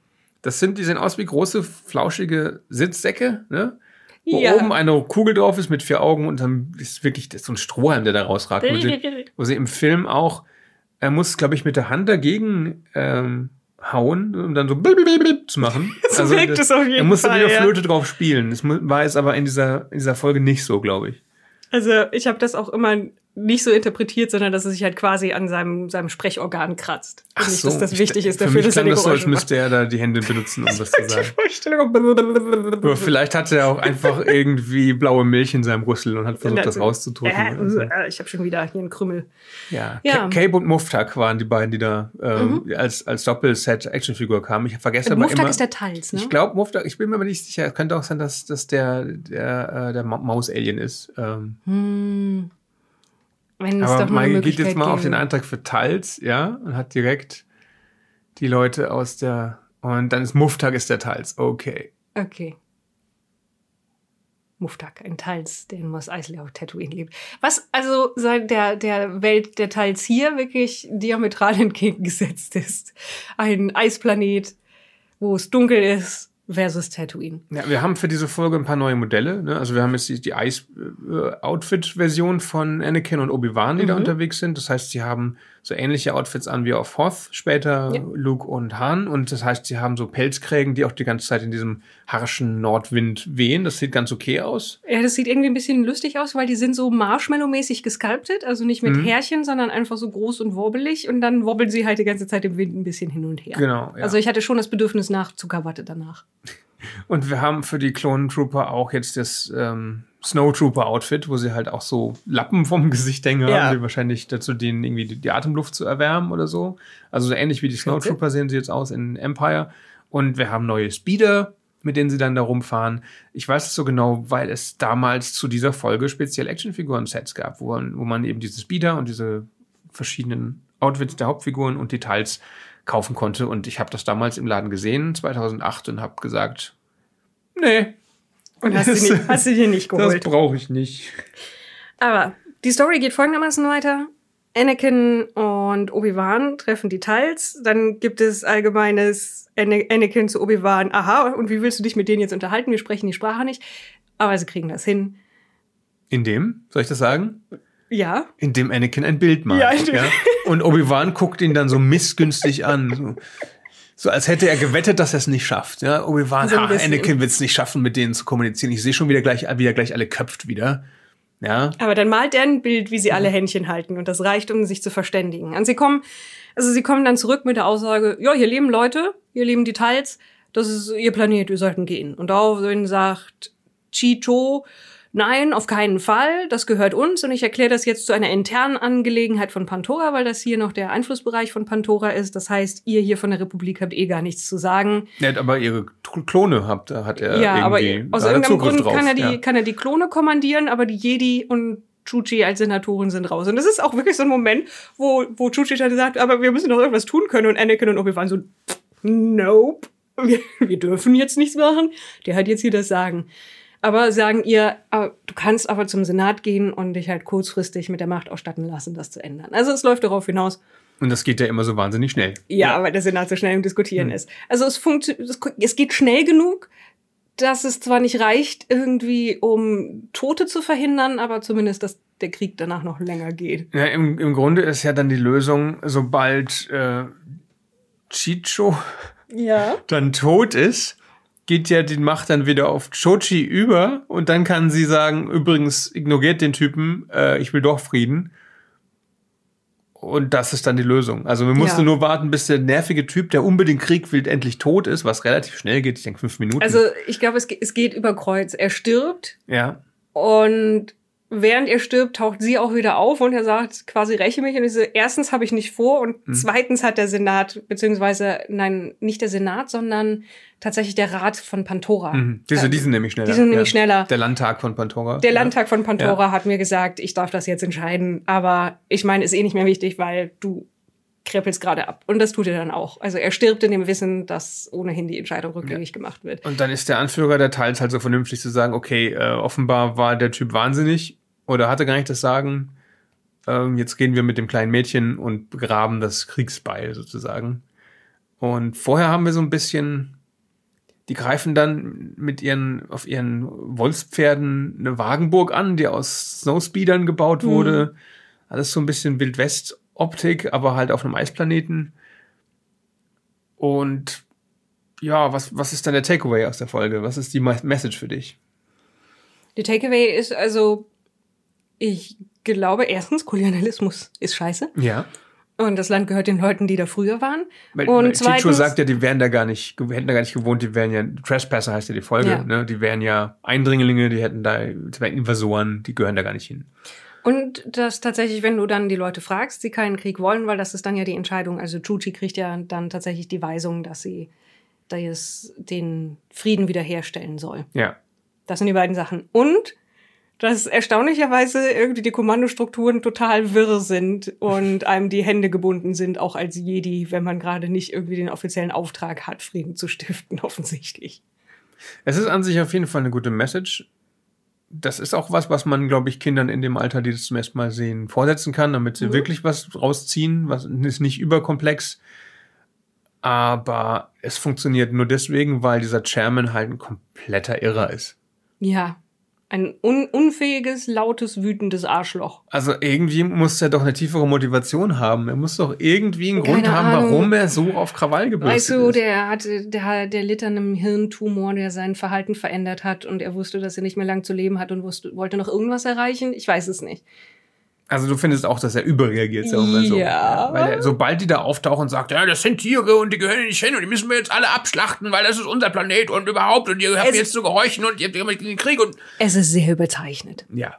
Das sind, die sehen aus wie große, flauschige Sitzsäcke, ne? Wo Ja. oben eine Kugel drauf ist mit vier Augen und dann ist wirklich so ein Strohhalm, der da rausragt. [laughs] Wo sie im Film auch, er muss, glaube ich, mit der Hand dagegen ähm, hauen, um dann so blub, blub, blub zu machen. [laughs] So wirkt es auf jeden Er musste Fall, wieder ja. Flöte drauf spielen. Das war es aber in dieser, in dieser Folge nicht so, glaube ich. Also ich habe das auch immer nicht so interpretiert, sondern dass es sich halt quasi an seinem, seinem Sprechorgan kratzt. Und nicht, dass das ich- wichtig ist für dafür, dass er das so, als müsste er da die Hände benutzen, um [laughs] das zu macht. sagen. Die Vorstellung. Aber vielleicht hatte er auch einfach irgendwie blaue Milch in seinem Rüssel und hat versucht, das rauszudrücken. Äh, oder so. äh, ich habe schon wieder hier einen Krümmel. Ja, Ja. Ca- Cape und Muftak waren die beiden, die da ähm, als, als Doppelset Actionfigur kamen. Ich vergesse aber Muftag immer. ist der Tals, ne? ich glaube, Muftak, ich bin mir aber nicht sicher. Es könnte auch sein, dass, dass der, der, äh, der Ma- Maus-Alien ist. Ähm, hm. Wenn es aber doch mal Mike geht jetzt mal auf den. Eintrag für Tals, ja, und hat direkt die Leute aus der. Und dann ist Muftak ist der Tals. Okay. Okay. Muftak, ein Tals, der in Mos Eisley auf Tatooine lebt. Was also seit der, der Welt der Tals hier wirklich diametral [laughs] entgegengesetzt ist. Ein Eisplanet, wo es dunkel ist, versus Tatooine. Ja, wir haben für diese Folge ein paar neue Modelle. Ne? Also wir haben jetzt die, die Ice-Outfit-Version von Anakin und Obi-Wan, die da Mhm. unterwegs sind. Das heißt, sie haben so ähnliche Outfits an wie auf Hoth, später Ja. Luke und Han. Und das heißt, sie haben so Pelzkrägen, die auch die ganze Zeit in diesem harschen Nordwind wehen. Das sieht ganz okay aus. Ja, das sieht irgendwie ein bisschen lustig aus, weil die sind so Marshmallow-mäßig gesculptet, also nicht mit Mhm. Härchen, sondern einfach so groß und wobbelig und dann wobbeln sie halt die ganze Zeit im Wind ein bisschen hin und her. Genau. Ja. Also ich hatte schon das Bedürfnis nach Zuckerwatte danach. Und wir haben für die Clone Trooper auch jetzt das ähm, Snow Trooper Outfit, wo sie halt auch so Lappen vom [laughs] Gesicht hängen Ja. haben, die wahrscheinlich dazu dienen, irgendwie die, die Atemluft zu erwärmen oder so. Also so ähnlich wie die Snow Könnte. Trooper sehen sie jetzt aus in Empire. Und wir haben neue Speeder, mit denen sie dann da rumfahren. Ich weiß es so genau, weil es damals zu dieser Folge speziell Actionfiguren-Sets gab, wo man, wo man eben diese Speeder und diese verschiedenen Outfits der Hauptfiguren und Details kaufen konnte. Und ich habe das damals im Laden gesehen, 2008, und habe gesagt, nee, Und hast, du, Das- nicht, hast du dir nicht das geholt. brauche ich nicht. Aber die Story geht folgendermaßen weiter. Anakin und Obi-Wan treffen die Tals. Dann gibt es allgemeines Ana- Anakin zu Obi-Wan. Aha, und wie willst du dich mit denen jetzt unterhalten? Wir sprechen die Sprache nicht. Aber sie kriegen das hin. In dem, soll ich das sagen? Ja. In dem Anakin ein Bild malt. Ja, stimmt. Und Obi-Wan guckt ihn dann so missgünstig an. So, so als hätte er gewettet, dass er es nicht schafft. Ja, Obi-Wan, So ein ha. Anakin wird es nicht schaffen, mit denen zu kommunizieren. Ich sehe schon wieder gleich, wie er gleich alle köpft wieder. Ja. Aber dann malt er ein Bild, wie sie alle Händchen halten. Und das reicht, um sich zu verständigen. Und sie kommen, also sie kommen dann zurück mit der Aussage, ja, hier leben Leute, hier leben die Tals, das ist ihr Planet, wir sollten gehen. Und daraufhin sagt Chicho, nein, auf keinen Fall, das gehört uns. Und ich erkläre das jetzt zu einer internen Angelegenheit von Pantora, weil das hier noch der Einflussbereich von Pantora ist. Das heißt, ihr hier von der Republik habt eh gar nichts zu sagen. Hat aber ihre Klone habt, hat er ja, aber irgendwie aus da hat er irgendeinem Grund drauf. kann er, die, ja. kann er die Klone kommandieren, aber die Jedi und Chuchi als Senatoren sind raus. Und das ist auch wirklich so ein Moment, wo, wo Chuchi dann sagt, aber wir müssen doch irgendwas tun können. Und Anakin und Obi-Wan so, nope, [laughs] wir, wir dürfen jetzt nichts machen. Der hat jetzt hier das Sagen. Aber sagen ihr, äh, du kannst aber zum Senat gehen und dich halt kurzfristig mit der Macht ausstatten lassen, das zu ändern. Also es läuft darauf hinaus, Und das geht ja immer so wahnsinnig schnell. ja, weil der Senat so schnell im Diskutieren Hm. ist. Also es funktioniert, es, es geht schnell genug, dass es zwar nicht reicht, irgendwie um Tote zu verhindern, aber zumindest, dass der Krieg danach noch länger geht. Ja, im, im Grunde ist ja dann die Lösung, sobald äh, Chicho Ja. [laughs] dann tot ist, geht ja die Macht dann wieder auf Chochi über und dann kann sie sagen, übrigens ignoriert den Typen, äh, ich will doch Frieden. Und das ist dann die Lösung. Also wir mussten Ja. nur warten, bis der nervige Typ, der unbedingt Krieg will, endlich tot ist, was relativ schnell geht. Ich denke fünf Minuten. Also ich glaube, es, es geht über Kreuz. Er stirbt ja. und während er stirbt, taucht sie auch wieder auf und er sagt quasi, räche mich. Und ich so, erstens habe ich nicht vor und Mhm. zweitens hat der Senat, beziehungsweise, nein, nicht der Senat, sondern tatsächlich der Rat von Pantora. Mhm. Die, sind- die sind nämlich schneller. Die sind nämlich schneller. Der Landtag von Pantora. Der Ja. Landtag von Pantora hat mir gesagt, ich darf das jetzt entscheiden, aber ich meine, ist eh nicht mehr wichtig, weil du krempelst gerade ab. Und das tut er dann auch. Also er stirbt in dem Wissen, dass ohnehin die Entscheidung rückgängig gemacht wird. Und dann ist der Anführer der Teils halt so vernünftig zu sagen, okay, äh, offenbar war der Typ wahnsinnig oder hatte gar nicht das Sagen. Ähm, jetzt gehen wir mit dem kleinen Mädchen und begraben das Kriegsbeil sozusagen. Und vorher haben wir so ein bisschen, die greifen dann mit ihren, auf ihren Wolfspferden eine Wagenburg an, die aus Snowspeedern gebaut wurde. Alles so ein bisschen Wildwest-Optik, aber halt auf einem Eisplaneten. Und ja, was, was ist dann der Takeaway aus der Folge? Was ist die Me- Message für dich? Die Takeaway ist also, ich glaube, erstens, Kolonialismus ist scheiße. Ja. Und das Land gehört den Leuten, die da früher waren. Weil, und weil zweitens, sagt ja, die wären da gar nicht, hätten da gar nicht gewohnt, die wären ja, Trespasser heißt ja die Folge, Ja. ne? Die wären ja Eindringlinge, die hätten da, das wären Invasoren, die gehören da gar nicht hin. Und dass tatsächlich, wenn du dann die Leute fragst, sie keinen Krieg wollen, weil das ist dann ja die Entscheidung. Also Chuchi kriegt ja dann tatsächlich die Weisung, dass sie das, den Frieden wiederherstellen soll. Ja. Das sind die beiden Sachen. Und dass erstaunlicherweise irgendwie die Kommandostrukturen total wirr sind und [laughs] einem die Hände gebunden sind, auch als Jedi, wenn man gerade nicht irgendwie den offiziellen Auftrag hat, Frieden zu stiften, [laughs] offensichtlich. Es ist an sich auf jeden Fall eine gute Message. Das ist auch was, was man, glaube ich, Kindern in dem Alter, die das zum ersten Mal sehen, vorsetzen kann, damit sie Mhm. wirklich was rausziehen. Was ist nicht überkomplex. Aber es funktioniert nur deswegen, weil dieser Chairman halt ein kompletter Irrer ist. Ja. Ein un unfähiges, lautes, wütendes Arschloch. Also irgendwie muss er doch eine tiefere Motivation haben. Er muss doch irgendwie einen Grund Keine haben, Ahnung. warum er so auf Krawall gebürstet Weißt du, ist. der hatte, der, der litt an einem Hirntumor, der sein Verhalten verändert hat und er wusste, dass er nicht mehr lang zu leben hat und wusste, wollte noch irgendwas erreichen. Ich weiß es nicht. Also du findest auch, dass er überreagiert, sagen wir so. Ja. Weil er, sobald die da auftauchen und sagt, ja, das sind Tiere und die gehören nicht hin und die müssen wir jetzt alle abschlachten, weil das ist unser Planet und überhaupt und ihr habt Es- jetzt zu gehorchen und ihr habt immer den Krieg und Es ist sehr überzeichnet. ja.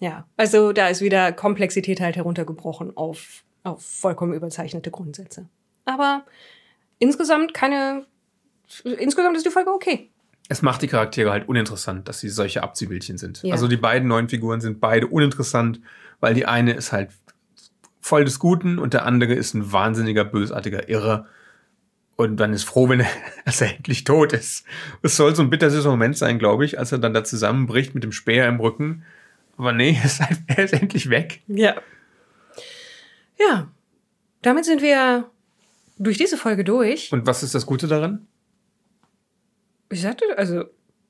Ja. Also da ist wieder Komplexität halt heruntergebrochen auf, auf vollkommen überzeichnete Grundsätze. Aber insgesamt keine, insgesamt ist die Folge okay. Es macht die Charaktere halt uninteressant, dass sie solche Abziehbildchen sind. Ja. Also die beiden neuen Figuren sind beide uninteressant, weil die eine ist halt voll des Guten und der andere ist ein wahnsinniger, bösartiger Irrer. Und dann ist froh, wenn er, [laughs] dass er endlich tot ist. Es soll so ein bittersüßer Moment sein, glaube ich, als er dann da zusammenbricht mit dem Speer im Rücken. Aber nee, [laughs] er ist, halt, er ist endlich weg. Ja. Ja. Damit sind wir durch diese Folge durch. Und was ist das Gute daran? Ich sagte, also,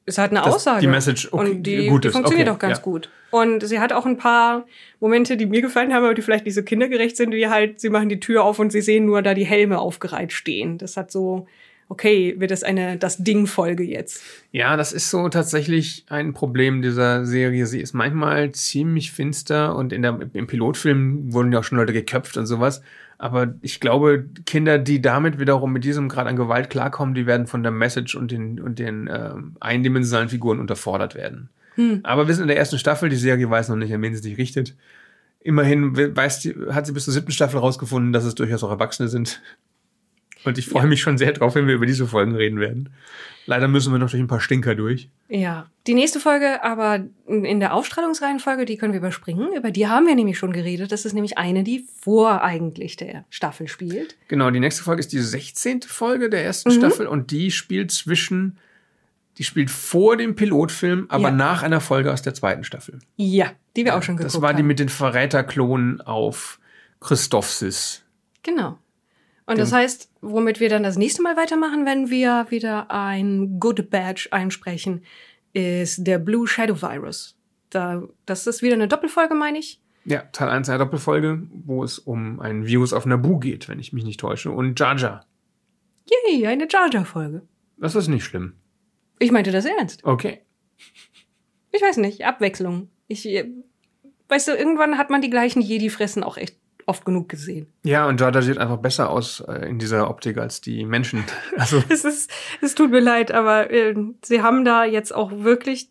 es hat eine Das- Aussage. die Message, okay, und die, gut die ist, funktioniert okay, auch ganz ja. gut. Und sie hat auch ein paar Momente, die mir gefallen haben, aber die vielleicht nicht so kindergerecht sind, wie halt, sie machen die Tür auf und sie sehen nur da die Helme aufgereiht stehen. Das hat so, okay, wird das eine das Ding-Folge jetzt. Ja, das ist so tatsächlich ein Problem dieser Serie. Sie ist manchmal ziemlich finster und in der, im Pilotfilm wurden ja auch schon Leute geköpft und sowas. Aber ich glaube, Kinder, die damit wiederum mit diesem Grad an Gewalt klarkommen, die werden von der Message und den, und den ähm, eindimensionalen Figuren unterfordert werden. Aber wir sind in der ersten Staffel, die Serie weiß noch nicht, an wen sie sich richtet. Immerhin we- weiß hat sie bis zur siebten Staffel rausgefunden, dass es durchaus auch Erwachsene sind. Und ich freue mich schon sehr drauf, wenn wir über diese Folgen reden werden. Leider müssen wir noch durch ein paar Stinker durch. Ja. Die nächste Folge, aber in der Aufstrahlungsreihenfolge, die können wir überspringen. Über die haben wir nämlich schon geredet. Das ist nämlich eine, die vor eigentlich der Staffel spielt. Genau, die nächste Folge ist die 16. Folge der ersten Mhm. Staffel und die spielt zwischen, die spielt vor dem Pilotfilm, aber Ja. nach einer Folge aus der zweiten Staffel. Ja, die wir auch schon geguckt Das war haben. die mit den Verräterklonen auf Christophsis. Genau. Und das heißt, womit wir dann das nächste Mal weitermachen, wenn wir wieder ein Good Badge einsprechen, ist der Blue Shadow Virus. Da, das ist wieder eine Doppelfolge, meine ich. Ja, Teil 1 einer Doppelfolge, wo es um ein Virus auf Naboo geht, wenn ich mich nicht täusche. Und Jar Jar. Yay, eine Jar Jar Folge. Das ist nicht schlimm. Ich meinte das ernst. Okay. Ich weiß nicht, Abwechslung. Ich, äh, weißt du, irgendwann hat man die gleichen Jedi-Fressen auch echt oft genug gesehen. Ja, und Jar Jar sieht einfach besser aus äh, in dieser Optik als die Menschen. [laughs] Also, Es ist, es tut mir leid, aber äh, sie haben da jetzt auch wirklich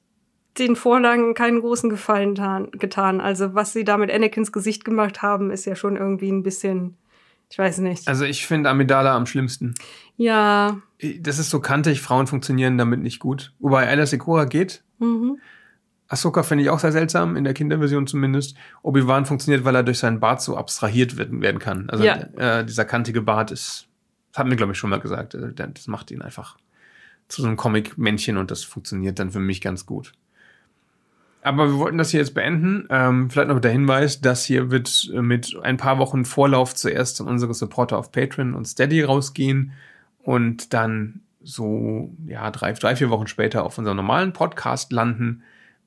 den Vorlagen keinen großen Gefallen tan- getan. Also was sie da mit Anakins Gesicht gemacht haben, ist ja schon irgendwie ein bisschen, ich weiß nicht. Also ich finde Amidala am schlimmsten. Ja, Das ist so kantig, Frauen funktionieren damit nicht gut. Wobei Alice Ikora geht. mhm. Ahsoka finde ich auch sehr seltsam, in der Kinderversion zumindest. Obi-Wan funktioniert, weil er durch seinen Bart so abstrahiert werden, werden kann. Also Ja. äh, dieser kantige Bart ist, das hat mir glaube ich schon mal gesagt, äh, das macht ihn einfach zu so einem Comic-Männchen und das funktioniert dann für mich ganz gut. Aber wir wollten das hier jetzt beenden. Ähm, vielleicht noch der Hinweis, das hier wird äh, mit ein paar Wochen Vorlauf zuerst an unsere Supporter auf Patreon und Steady rausgehen und dann so ja drei, drei vier Wochen später auf unserem normalen Podcast landen.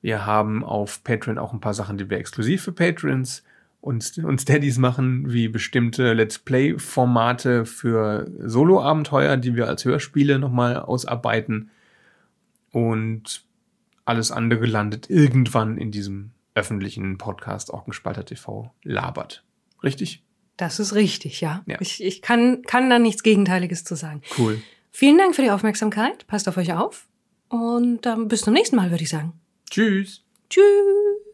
Wir haben auf Patreon auch ein paar Sachen, die wir exklusiv für Patrons und, und Steadies machen, wie bestimmte Let's Play-Formate für Solo-Abenteuer, die wir als Hörspiele nochmal ausarbeiten. Und alles andere landet irgendwann in diesem öffentlichen Podcast Orkenspalter TV labert. Richtig? das ist richtig, ja. Ja. Ich, ich kann, kann da nichts Gegenteiliges zu sagen. Cool. Vielen Dank für die Aufmerksamkeit. Passt auf euch auf. Und ähm, bis zum nächsten Mal, würde ich sagen. Tschüss. Tschüss.